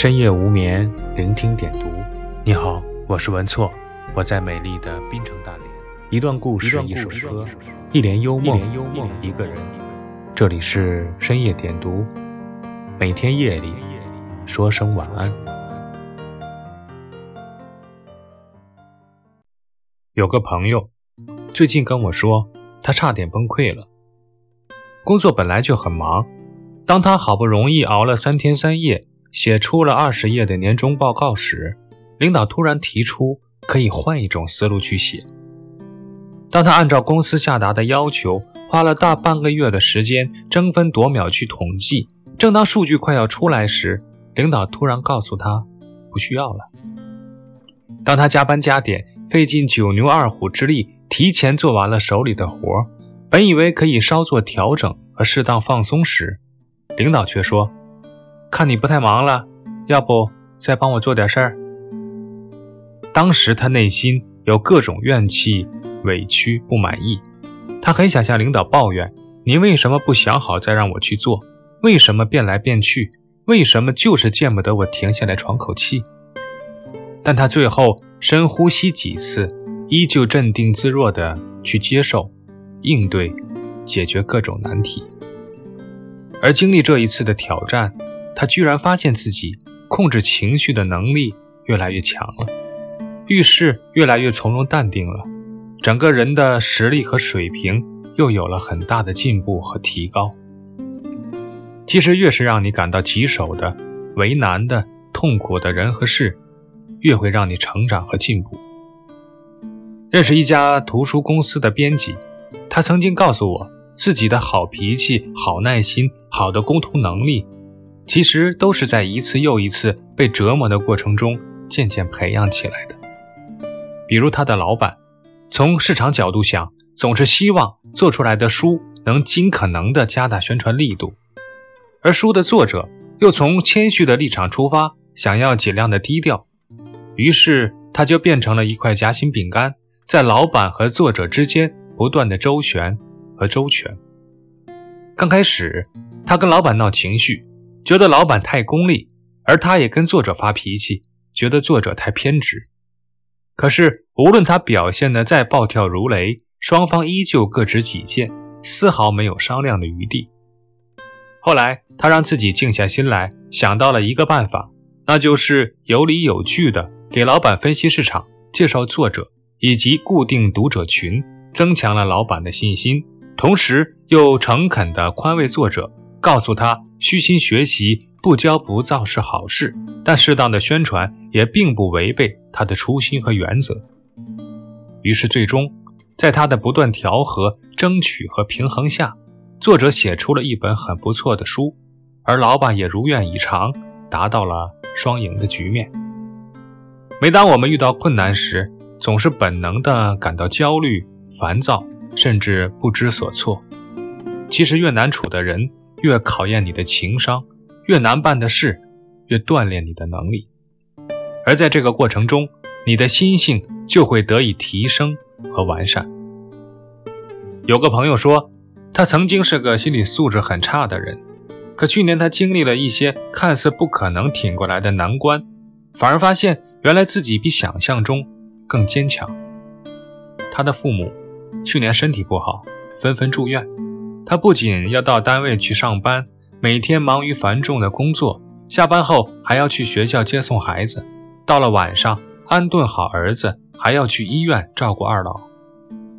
深夜无眠，聆听点读。你好，我是文措，我在美丽的滨城大连。一段故事，一首歌，一帘幽梦，一个人。这里是深夜点读，每天夜里说声晚安。有个朋友最近跟我说，他差点崩溃了。工作本来就很忙，当他好不容易熬了三天三夜。写出了二十页的年终报告时，领导突然提出可以换一种思路去写。当他按照公司下达的要求，花了大半个月的时间争分夺秒去统计，正当数据快要出来时，领导突然告诉他不需要了。当他加班加点，费尽九牛二虎之力，提前做完了手里的活，本以为可以稍作调整和适当放松时，领导却说。看你不太忙了，要不再帮我做点事儿？当时他内心有各种怨气、委屈、不满意，他很想向领导抱怨：“你为什么不想好再让我去做？为什么变来变去？为什么就是见不得我停下来喘口气？”但他最后深呼吸几次，依旧镇定自若地去接受、应对、解决各种难题。而经历这一次的挑战。他居然发现自己控制情绪的能力越来越强了，遇事越来越从容淡定了，整个人的实力和水平又有了很大的进步和提高。其实，越是让你感到棘手的、为难的、痛苦的人和事，越会让你成长和进步。认识一家图书公司的编辑，他曾经告诉我，自己的好脾气、好耐心、好的沟通能力。其实都是在一次又一次被折磨的过程中渐渐培养起来的。比如他的老板，从市场角度想，总是希望做出来的书能尽可能的加大宣传力度；而书的作者又从谦虚的立场出发，想要尽量的低调。于是他就变成了一块夹心饼干，在老板和作者之间不断的周旋和周全。刚开始，他跟老板闹情绪。觉得老板太功利，而他也跟作者发脾气，觉得作者太偏执。可是无论他表现的再暴跳如雷，双方依旧各执己见，丝毫没有商量的余地。后来他让自己静下心来，想到了一个办法，那就是有理有据的给老板分析市场、介绍作者以及固定读者群，增强了老板的信心，同时又诚恳地宽慰作者。告诉他，虚心学习、不骄不躁是好事，但适当的宣传也并不违背他的初心和原则。于是，最终在他的不断调和、争取和平衡下，作者写出了一本很不错的书，而老板也如愿以偿，达到了双赢的局面。每当我们遇到困难时，总是本能地感到焦虑、烦躁，甚至不知所措。其实，越难处的人。越考验你的情商，越难办的事，越锻炼你的能力。而在这个过程中，你的心性就会得以提升和完善。有个朋友说，他曾经是个心理素质很差的人，可去年他经历了一些看似不可能挺过来的难关，反而发现原来自己比想象中更坚强。他的父母去年身体不好，纷纷住院。他不仅要到单位去上班，每天忙于繁重的工作，下班后还要去学校接送孩子，到了晚上安顿好儿子，还要去医院照顾二老。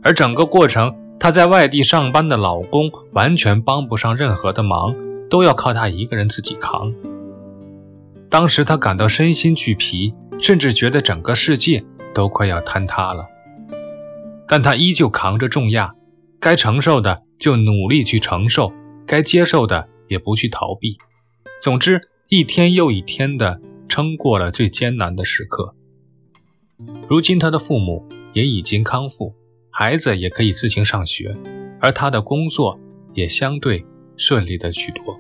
而整个过程，他在外地上班的老公完全帮不上任何的忙，都要靠他一个人自己扛。当时他感到身心俱疲，甚至觉得整个世界都快要坍塌了，但他依旧扛着重压，该承受的。就努力去承受，该接受的也不去逃避。总之，一天又一天的撑过了最艰难的时刻。如今，他的父母也已经康复，孩子也可以自行上学，而他的工作也相对顺利的许多。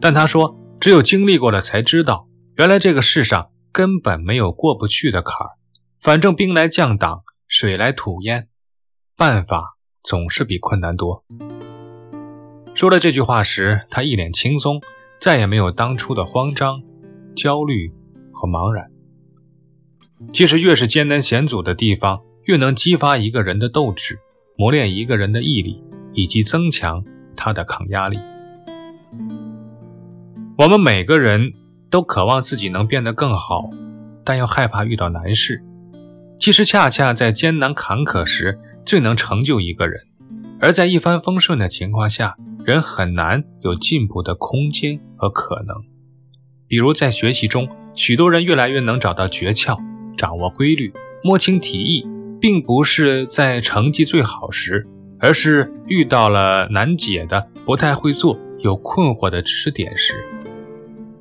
但他说，只有经历过了，才知道原来这个世上根本没有过不去的坎儿。反正兵来将挡，水来土掩，办法。总是比困难多。说了这句话时，他一脸轻松，再也没有当初的慌张，焦虑和茫然。其实，越是艰难险阻的地方，越能激发一个人的斗志，磨练一个人的毅力，以及增强他的抗压力。我们每个人都渴望自己能变得更好，但又害怕遇到难事。其实，恰恰在艰难坎坷时，最能成就一个人；而在一帆风顺的情况下，人很难有进步的空间和可能。比如在学习中，许多人越来越能找到诀窍，掌握规律，摸清题意，并不是在成绩最好时，而是遇到了难解的、不太会做、有困惑的知识点时。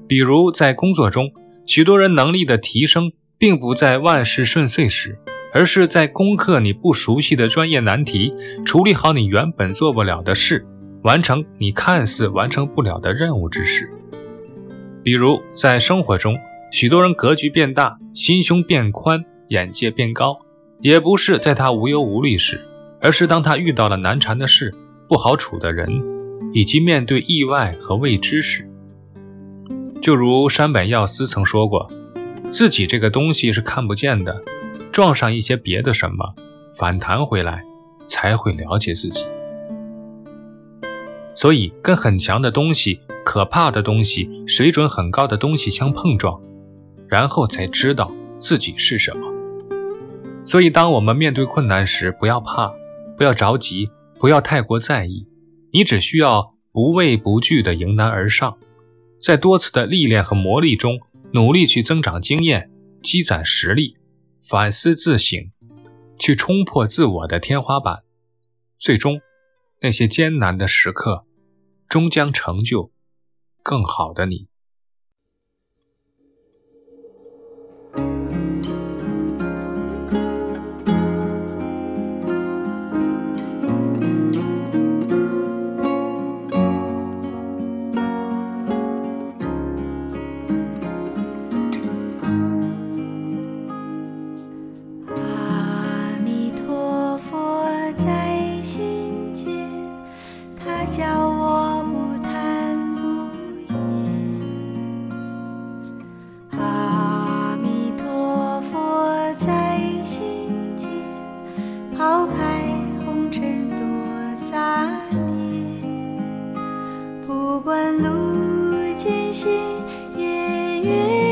比如在工作中，许多人能力的提升，并不在万事顺遂时，而是在攻克你不熟悉的专业难题，处理好你原本做不了的事，完成你看似完成不了的任务之时。比如在生活中，许多人格局变大，心胸变宽，眼界变高，也不是在他无忧无虑时，而是当他遇到了难缠的事、不好处的人，以及面对意外和未知时。就如山本耀司曾说过，自己这个东西是看不见的，撞上一些别的什么，反弹回来才会了解自己。所以，跟很强的东西、可怕的东西、水准很高的东西相碰撞，然后才知道自己是什么。所以，当我们面对困难时，不要怕，不要着急，不要太过在意，你只需要不畏不惧地迎难而上。在多次的历练和磨砺中，努力去增长经验、积攒实力、反思自省，去冲破自我的天花板。最终，那些艰难的时刻，终将成就更好的你。星夜月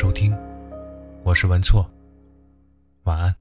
收听，我是文措，晚安。